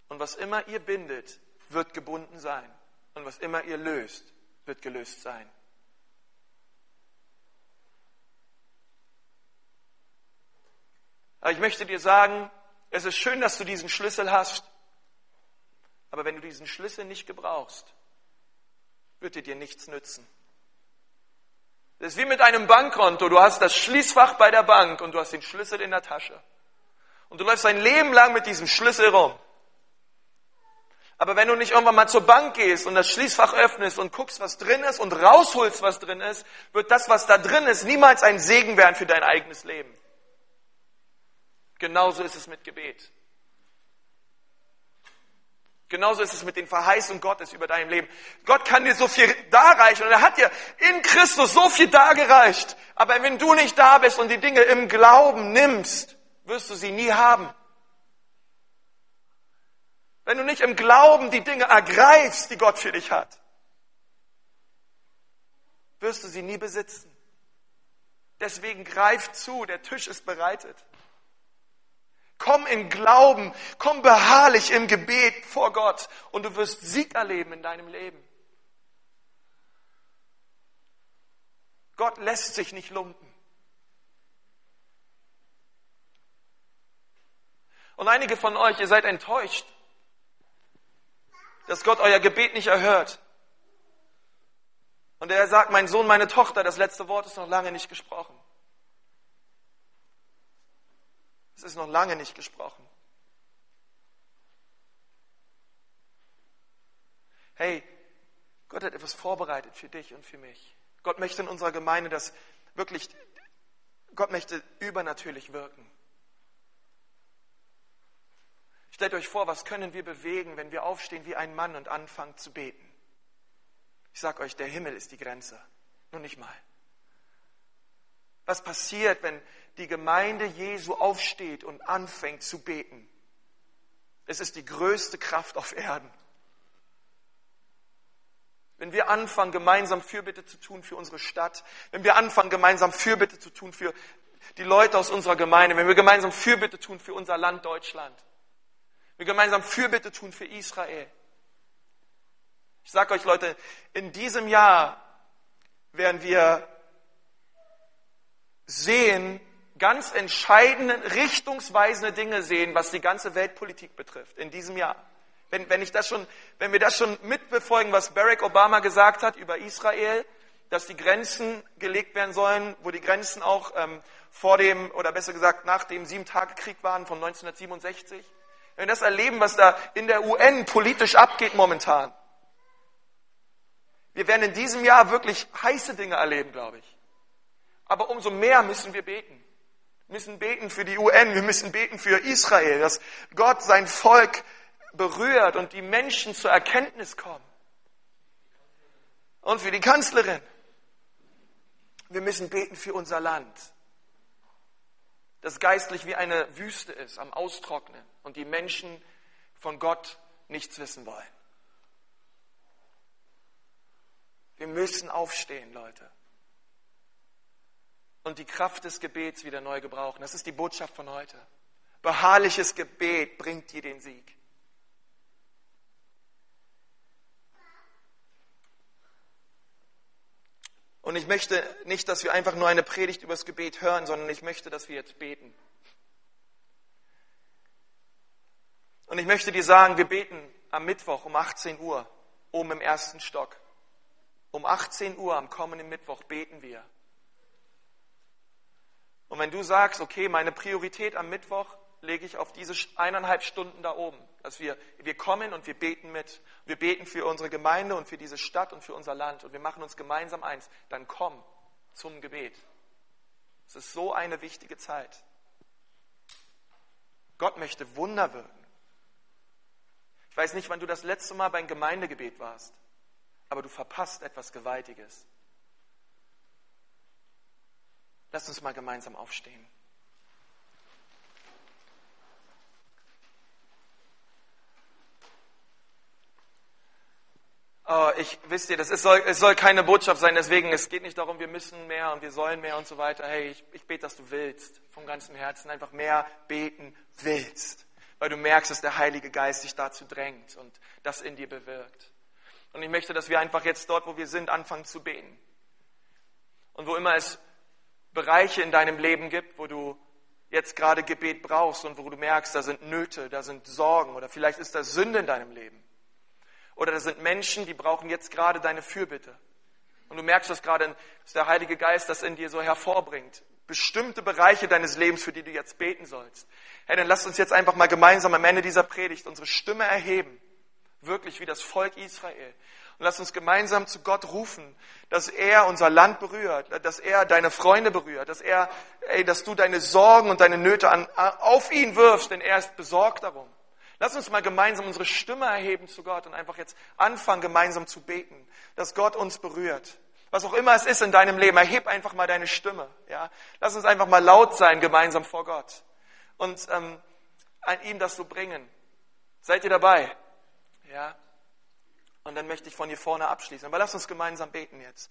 Und was immer ihr bindet, wird gebunden sein. Und was immer ihr löst, wird gelöst sein. Aber ich möchte dir sagen, es ist schön, dass du diesen Schlüssel hast. Aber wenn du diesen Schlüssel nicht gebrauchst, wird er dir nichts nützen. Das ist wie mit einem Bankkonto. Du hast das Schließfach bei der Bank und du hast den Schlüssel in der Tasche. Und du läufst ein Leben lang mit diesem Schlüssel rum. Aber wenn du nicht irgendwann mal zur Bank gehst und das Schließfach öffnest und guckst, was drin ist und rausholst, was drin ist, wird das, was da drin ist, niemals ein Segen werden für dein eigenes Leben. Genauso ist es mit Gebet. Genauso ist es mit den Verheißungen Gottes über deinem Leben. Gott kann dir so viel darreichen und er hat dir in Christus so viel dargereicht. Aber wenn du nicht da bist und die Dinge im Glauben nimmst, wirst du sie nie haben. Wenn du nicht im Glauben die Dinge ergreifst, die Gott für dich hat, wirst du sie nie besitzen. Deswegen greif zu, der Tisch ist bereitet. Komm in Glauben, komm beharrlich im Gebet vor Gott und du wirst Sieg erleben in deinem Leben. Gott lässt sich nicht lumpen. Und einige von euch, ihr seid enttäuscht, dass Gott euer Gebet nicht erhört. Und er sagt, mein Sohn, meine Tochter, das letzte Wort ist noch lange nicht gesprochen. Es ist noch lange nicht gesprochen. Hey, Gott hat etwas vorbereitet für dich und für mich. Gott möchte in unserer Gemeinde das wirklich, Gott möchte übernatürlich wirken. Stellt euch vor, was können wir bewegen, wenn wir aufstehen wie ein Mann und anfangen zu beten? Ich sage euch, der Himmel ist die Grenze. Nur nicht mal. Was passiert, wenn die Gemeinde Jesu aufsteht und anfängt zu beten? Es ist die größte Kraft auf Erden. Wenn wir anfangen, gemeinsam Fürbitte zu tun für unsere Stadt, wenn wir anfangen, gemeinsam Fürbitte zu tun für die Leute aus unserer Gemeinde, wenn wir gemeinsam Fürbitte tun für unser Land Deutschland, wir gemeinsam Fürbitte tun für Israel. Ich sage euch Leute, in diesem Jahr werden wir sehen, ganz entscheidende, richtungsweisende Dinge sehen, was die ganze Weltpolitik betrifft, in diesem Jahr. Wenn, wenn, ich das schon, wenn wir das schon mitbefolgen, was Barack Obama gesagt hat über Israel, dass die Grenzen gelegt werden sollen, wo die Grenzen auch ähm, vor dem, oder besser gesagt nach dem Sieben-Tage-Krieg waren von 1967. Wenn wir das erleben, was da in der UN politisch abgeht momentan. Wir werden in diesem Jahr wirklich heiße Dinge erleben, glaube ich. Aber umso mehr müssen wir beten. Wir müssen beten für die UN, wir müssen beten für Israel, dass Gott sein Volk berührt und die Menschen zur Erkenntnis kommen. Und für die Kanzlerin. Wir müssen beten für unser Land, das geistlich wie eine Wüste ist, am Austrocknen und die Menschen von Gott nichts wissen wollen. Wir müssen aufstehen, Leute. Und die Kraft des Gebets wieder neu gebrauchen. Das ist die Botschaft von heute. Beharrliches Gebet bringt dir den Sieg. Und ich möchte nicht, dass wir einfach nur eine Predigt über das Gebet hören, sondern ich möchte, dass wir jetzt beten. Und ich möchte dir sagen, wir beten am Mittwoch um 18 Uhr oben im ersten Stock. Um 18 Uhr am kommenden Mittwoch beten wir. Und wenn du sagst, okay, meine Priorität am Mittwoch lege ich auf diese eineinhalb Stunden da oben, dass wir, wir kommen und wir beten mit. Wir beten für unsere Gemeinde und für diese Stadt und für unser Land und wir machen uns gemeinsam eins. Dann komm zum Gebet. Es ist so eine wichtige Zeit. Gott möchte Wunder wirken. Ich weiß nicht, wann du das letzte Mal beim Gemeindegebet warst, aber du verpasst etwas Gewaltiges. Lass uns mal gemeinsam aufstehen. Oh, ich wisst ihr, das ist, soll, es soll keine Botschaft sein, deswegen, es geht nicht darum, wir müssen mehr und wir sollen mehr und so weiter. Hey, ich, ich bete, dass du willst, vom ganzen Herzen einfach mehr beten willst, weil du merkst, dass der Heilige Geist dich dazu drängt und das in dir bewirkt. Und ich möchte, dass wir einfach jetzt dort, wo wir sind, anfangen zu beten. Und wo immer es Bereiche in deinem Leben gibt, wo du jetzt gerade Gebet brauchst und wo du merkst, da sind Nöte, da sind Sorgen oder vielleicht ist da Sünde in deinem Leben oder das sind Menschen, die brauchen jetzt gerade deine Fürbitte. Und du merkst das gerade, dass der Heilige Geist das in dir so hervorbringt. Bestimmte Bereiche deines Lebens, für die du jetzt beten sollst. Hey, dann lass uns jetzt einfach mal gemeinsam am Ende dieser Predigt unsere Stimme erheben. Wirklich wie das Volk Israel. Und lass uns gemeinsam zu Gott rufen, dass er unser Land berührt, dass er deine Freunde berührt, dass er, ey, dass du deine Sorgen und deine Nöte an, auf ihn wirfst, denn er ist besorgt darum. Lass uns mal gemeinsam unsere Stimme erheben zu Gott und einfach jetzt anfangen, gemeinsam zu beten, dass Gott uns berührt. Was auch immer es ist in deinem Leben, erheb einfach mal deine Stimme. Ja? Lass uns einfach mal laut sein, gemeinsam vor Gott und ähm, an ihm das so bringen. Seid ihr dabei? Ja? Und dann möchte ich von hier vorne abschließen. Aber lass uns gemeinsam beten jetzt.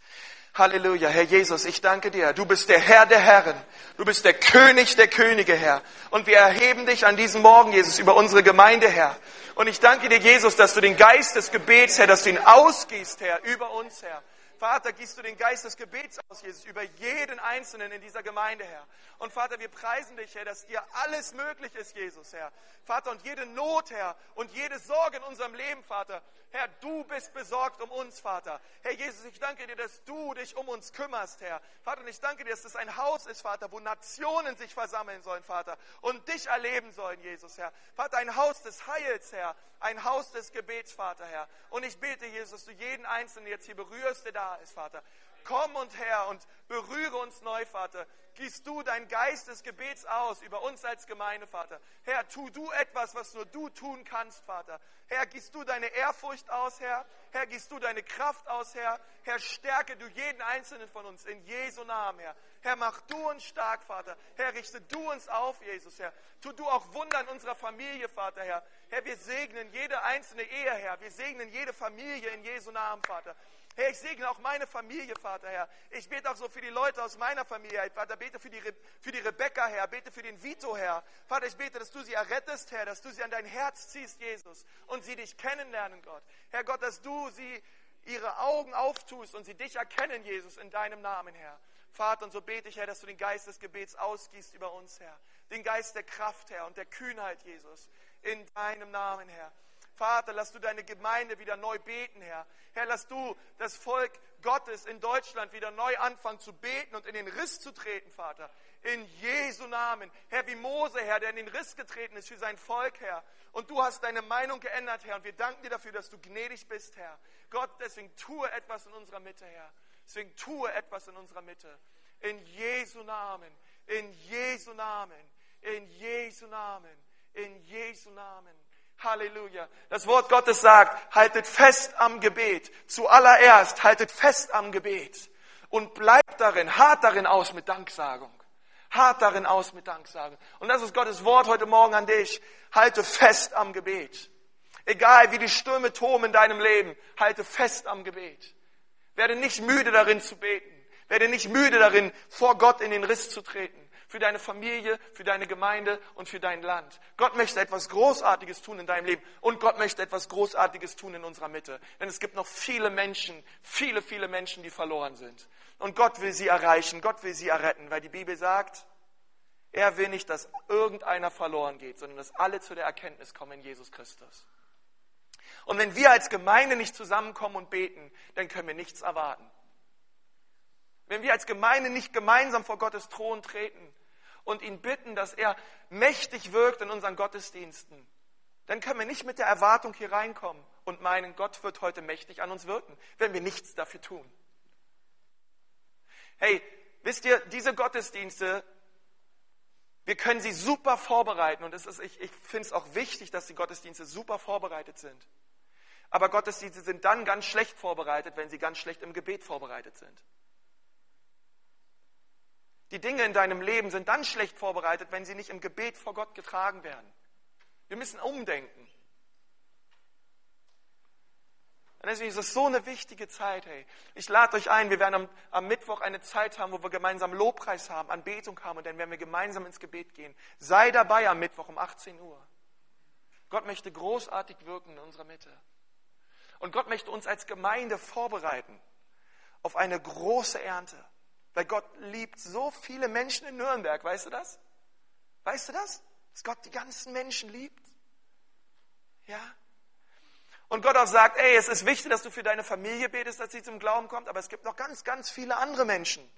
Halleluja, Herr Jesus, ich danke dir. Du bist der Herr der Herren. Du bist der König der Könige, Herr. Und wir erheben dich an diesem Morgen, Jesus, über unsere Gemeinde, Herr. Und ich danke dir, Jesus, dass du den Geist des Gebets, Herr, dass du ihn ausgießt, Herr, über uns, Herr. Vater, gießt du den Geist des Gebets aus, Jesus, über jeden Einzelnen in dieser Gemeinde, Herr. Und Vater, wir preisen dich, Herr, dass dir alles möglich ist, Jesus, Herr. Vater, und jede Not, Herr, und jede Sorge in unserem Leben, Vater, Herr, du bist besorgt um uns, Vater. Herr Jesus, ich danke dir, dass du dich um uns kümmerst, Herr. Vater, und ich danke dir, dass das ein Haus ist, Vater, wo Nationen sich versammeln sollen, Vater, und dich erleben sollen, Jesus, Herr. Vater, ein Haus des Heils, Herr, ein Haus des Gebets, Vater, Herr. Und ich bete, Jesus, dass du jeden Einzelnen jetzt hier berührst, der da ist, Vater. Komm und Herr und berühre uns neu, Vater. Gießt du dein Geist des Gebets aus über uns als Gemeinde, Vater. Herr, tu du etwas, was nur du tun kannst, Vater. Herr, gießt du deine Ehrfurcht aus, Herr. Herr, gießt du deine Kraft aus, Herr. Herr, stärke du jeden einzelnen von uns in Jesu Namen, Herr. Herr, mach du uns stark, Vater. Herr, richte du uns auf, Jesus, Herr. Tu du auch Wunder in unserer Familie, Vater, Herr. Herr, wir segnen jede einzelne Ehe, Herr. Wir segnen jede Familie in Jesu Namen, Vater. Herr, ich segne auch meine Familie, Vater, Herr. Ich bete auch so für die Leute aus meiner Familie, Vater. Bete für die, Re für die Rebecca, Herr. Bete für den Vito, Herr. Vater, ich bete, dass du sie errettest, Herr. Dass du sie an dein Herz ziehst, Jesus. Und sie dich kennenlernen, Gott. Herr Gott, dass du sie ihre Augen auftust und sie dich erkennen, Jesus, in deinem Namen, Herr. Vater, und so bete ich, Herr, dass du den Geist des Gebets ausgießt über uns, Herr. Den Geist der Kraft, Herr, und der Kühnheit, Jesus. In deinem Namen, Herr. Vater, lass du deine Gemeinde wieder neu beten, Herr. Herr, lass du das Volk Gottes in Deutschland wieder neu anfangen zu beten und in den Riss zu treten, Vater. In Jesu Namen. Herr, wie Mose, Herr, der in den Riss getreten ist für sein Volk, Herr. Und du hast deine Meinung geändert, Herr. Und wir danken dir dafür, dass du gnädig bist, Herr. Gott, deswegen tue etwas in unserer Mitte, Herr. Deswegen tue etwas in unserer Mitte. In Jesu Namen. In Jesu Namen. In Jesu Namen. In Jesu Namen. Halleluja. Das Wort Gottes sagt, haltet fest am Gebet. Zuallererst haltet fest am Gebet. Und bleibt darin, hart darin aus mit Danksagung. Hart darin aus mit Danksagung. Und das ist Gottes Wort heute Morgen an dich. Halte fest am Gebet. Egal wie die Stürme toben in deinem Leben, halte fest am Gebet. Werde nicht müde darin zu beten. Werde nicht müde darin, vor Gott in den Riss zu treten. Für deine Familie, für deine Gemeinde und für dein Land. Gott möchte etwas Großartiges tun in deinem Leben. Und Gott möchte etwas Großartiges tun in unserer Mitte. Denn es gibt noch viele Menschen, viele, viele Menschen, die verloren sind. Und Gott will sie erreichen. Gott will sie erretten. Weil die Bibel sagt, er will nicht, dass irgendeiner verloren geht, sondern dass alle zu der Erkenntnis kommen in Jesus Christus. Und wenn wir als Gemeinde nicht zusammenkommen und beten, dann können wir nichts erwarten. Wenn wir als Gemeinde nicht gemeinsam vor Gottes Thron treten und ihn bitten, dass er mächtig wirkt in unseren Gottesdiensten, dann können wir nicht mit der Erwartung hier reinkommen und meinen, Gott wird heute mächtig an uns wirken, wenn wir nichts dafür tun. Hey, wisst ihr, diese Gottesdienste, wir können sie super vorbereiten und ist, ich, ich finde es auch wichtig, dass die Gottesdienste super vorbereitet sind. Aber Gottesdienste sind dann ganz schlecht vorbereitet, wenn sie ganz schlecht im Gebet vorbereitet sind. Die Dinge in deinem Leben sind dann schlecht vorbereitet, wenn sie nicht im Gebet vor Gott getragen werden. Wir müssen umdenken. Und deswegen ist es so eine wichtige Zeit, hey. Ich lade euch ein, wir werden am, am, Mittwoch eine Zeit haben, wo wir gemeinsam Lobpreis haben, Anbetung haben und dann werden wir gemeinsam ins Gebet gehen. Sei dabei am Mittwoch um 18 Uhr. Gott möchte großartig wirken in unserer Mitte. Und Gott möchte uns als Gemeinde vorbereiten auf eine große Ernte. Weil Gott liebt so viele Menschen in Nürnberg, weißt du das? Weißt du das? Dass Gott die ganzen Menschen liebt? Ja? Und Gott auch sagt, ey, es ist wichtig, dass du für deine Familie betest, dass sie zum Glauben kommt, aber es gibt noch ganz, ganz viele andere Menschen,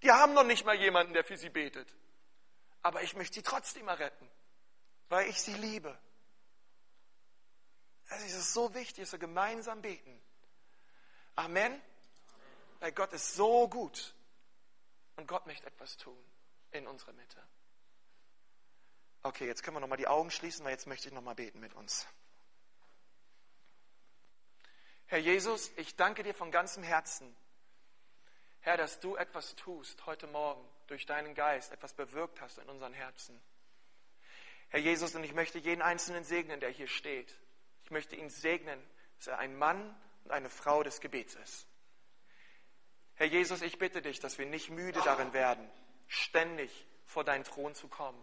die haben noch nicht mal jemanden, der für sie betet. Aber ich möchte sie trotzdem erretten, weil ich sie liebe. Also es ist so wichtig, dass wir gemeinsam beten. Amen. Weil Gott ist so gut. Und Gott möchte etwas tun in unserer Mitte. Okay, jetzt können wir nochmal die Augen schließen, weil jetzt möchte ich nochmal beten mit uns. Herr Jesus, ich danke dir von ganzem Herzen, Herr, dass du etwas tust heute Morgen durch deinen Geist, etwas bewirkt hast in unseren Herzen. Herr Jesus, und ich möchte jeden Einzelnen segnen, der hier steht möchte ihn segnen, dass er ein Mann und eine Frau des Gebets ist. Herr Jesus, ich bitte dich, dass wir nicht müde darin werden, ständig vor deinen Thron zu kommen,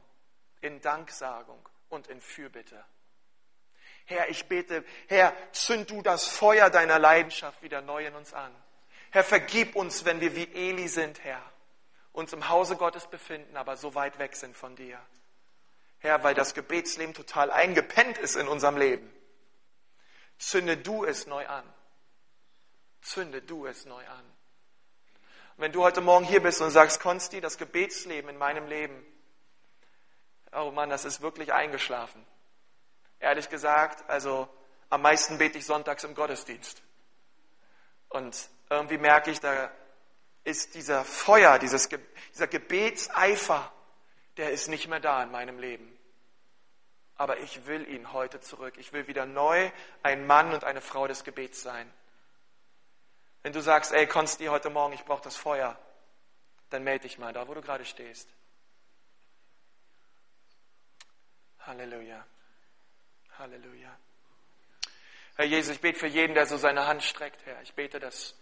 in Danksagung und in Fürbitte. Herr, ich bete, Herr, zünd du das Feuer deiner Leidenschaft wieder neu in uns an. Herr, vergib uns, wenn wir wie Eli sind, Herr, uns im Hause Gottes befinden, aber so weit weg sind von dir. Herr, weil das Gebetsleben total eingepennt ist in unserem Leben. Zünde du es neu an. Zünde du es neu an. Wenn du heute Morgen hier bist und sagst, Konsti, das Gebetsleben in meinem Leben, oh Mann, das ist wirklich eingeschlafen. Ehrlich gesagt, also am meisten bete ich sonntags im Gottesdienst. Und irgendwie merke ich, da ist dieser Feuer, dieses, dieser Gebetseifer, der ist nicht mehr da in meinem Leben aber ich will ihn heute zurück. Ich will wieder neu ein Mann und eine Frau des Gebets sein. Wenn du sagst, ey, Konsti, heute Morgen, ich brauche das Feuer, dann melde dich mal da, wo du gerade stehst. Halleluja. Halleluja. Herr Jesus, ich bete für jeden, der so seine Hand streckt, Herr. Ich bete, dass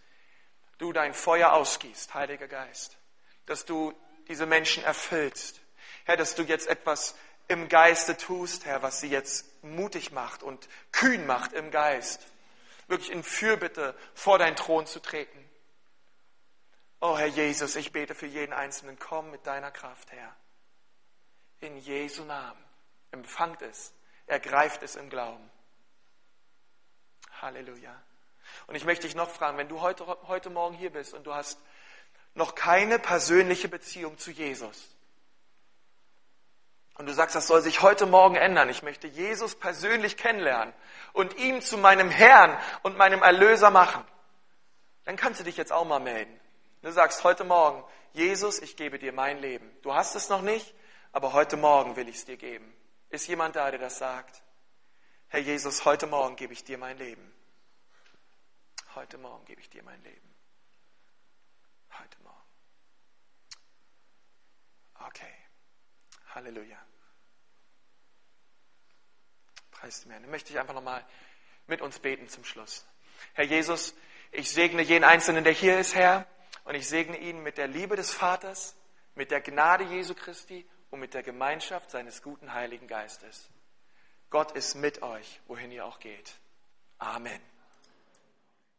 du dein Feuer ausgießt, Heiliger Geist. Dass du diese Menschen erfüllst. Herr, dass du jetzt etwas im Geiste tust, Herr, was sie jetzt mutig macht und kühn macht im Geist. Wirklich in Fürbitte vor deinen Thron zu treten. Oh Herr Jesus, ich bete für jeden Einzelnen, komm mit deiner Kraft, Herr. In Jesu Namen. Empfangt es, ergreift es im Glauben. Halleluja. Und ich möchte dich noch fragen, wenn du heute, heute Morgen hier bist und du hast noch keine persönliche Beziehung zu Jesus, und du sagst, das soll sich heute Morgen ändern. Ich möchte Jesus persönlich kennenlernen und ihn zu meinem Herrn und meinem Erlöser machen. Dann kannst du dich jetzt auch mal melden. Du sagst heute Morgen, Jesus, ich gebe dir mein Leben. Du hast es noch nicht, aber heute Morgen will ich es dir geben. Ist jemand da, der das sagt? Herr Jesus, heute Morgen gebe ich dir mein Leben. Heute Morgen gebe ich dir mein Leben. Heute Morgen. Okay. Halleluja. Preis dem Herrn. Dann möchte ich einfach nochmal mit uns beten zum Schluss. Herr Jesus, ich segne jeden Einzelnen, der hier ist, Herr, und ich segne ihn mit der Liebe des Vaters, mit der Gnade Jesu Christi und mit der Gemeinschaft seines guten Heiligen Geistes. Gott ist mit euch, wohin ihr auch geht. Amen.